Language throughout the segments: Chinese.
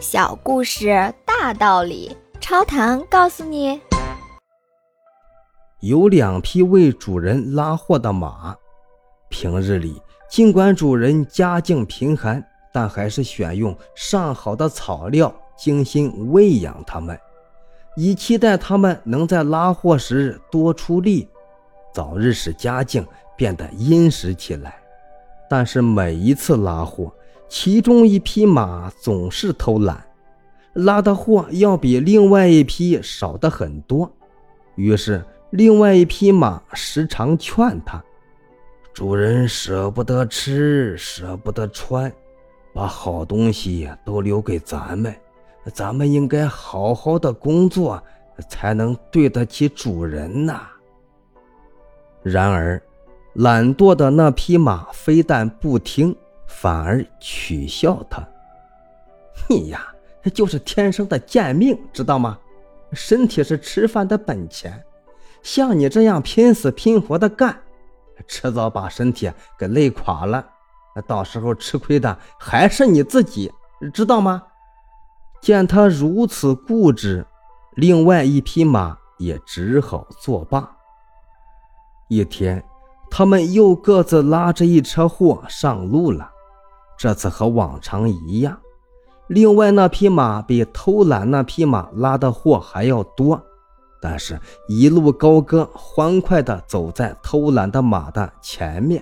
小故事大道理，超糖告诉你：有两匹为主人拉货的马，平日里尽管主人家境贫寒，但还是选用上好的草料，精心喂养它们，以期待它们能在拉货时多出力，早日使家境变得殷实起来。但是每一次拉货，其中一匹马总是偷懒，拉的货要比另外一匹少的很多。于是，另外一匹马时常劝他：“主人舍不得吃，舍不得穿，把好东西都留给咱们。咱们应该好好的工作，才能对得起主人呐。”然而，懒惰的那匹马非但不听。反而取笑他：“你呀，就是天生的贱命，知道吗？身体是吃饭的本钱，像你这样拼死拼活的干，迟早把身体给累垮了，到时候吃亏的还是你自己，知道吗？”见他如此固执，另外一匹马也只好作罢。一天，他们又各自拉着一车货上路了。这次和往常一样，另外那匹马比偷懒那匹马拉的货还要多，但是一路高歌，欢快地走在偷懒的马的前面。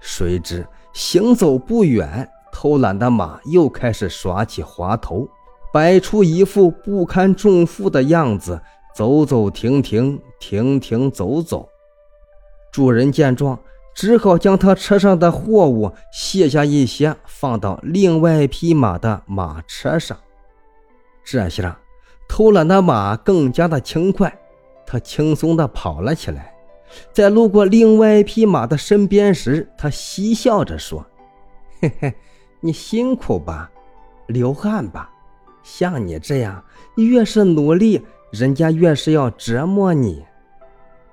谁知行走不远，偷懒的马又开始耍起滑头，摆出一副不堪重负的样子，走走停停，停停走走。主人见状。只好将他车上的货物卸下一些，放到另外一匹马的马车上。这下，偷懒的马更加的轻快，他轻松地跑了起来。在路过另外一匹马的身边时，他嬉笑着说：“嘿嘿，你辛苦吧，流汗吧。像你这样，越是努力，人家越是要折磨你。”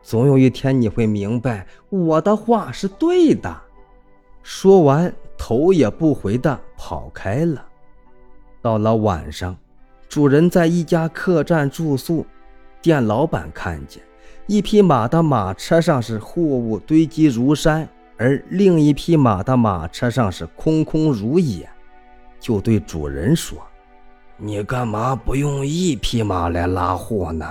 总有一天你会明白我的话是对的。说完，头也不回地跑开了。到了晚上，主人在一家客栈住宿，店老板看见一匹马的马车上是货物堆积如山，而另一匹马的马车上是空空如也，就对主人说：“你干嘛不用一匹马来拉货呢？”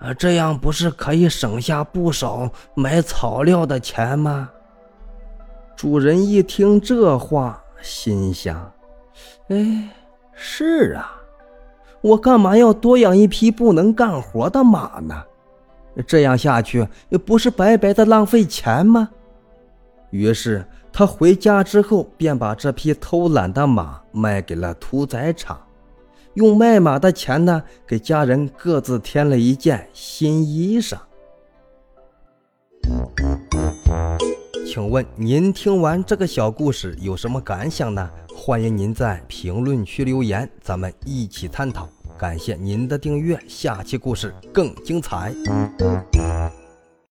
啊，这样不是可以省下不少买草料的钱吗？主人一听这话，心想：“哎，是啊，我干嘛要多养一匹不能干活的马呢？这样下去，不是白白的浪费钱吗？”于是他回家之后，便把这匹偷懒的马卖给了屠宰场。用卖马的钱呢，给家人各自添了一件新衣裳。请问您听完这个小故事有什么感想呢？欢迎您在评论区留言，咱们一起探讨。感谢您的订阅，下期故事更精彩。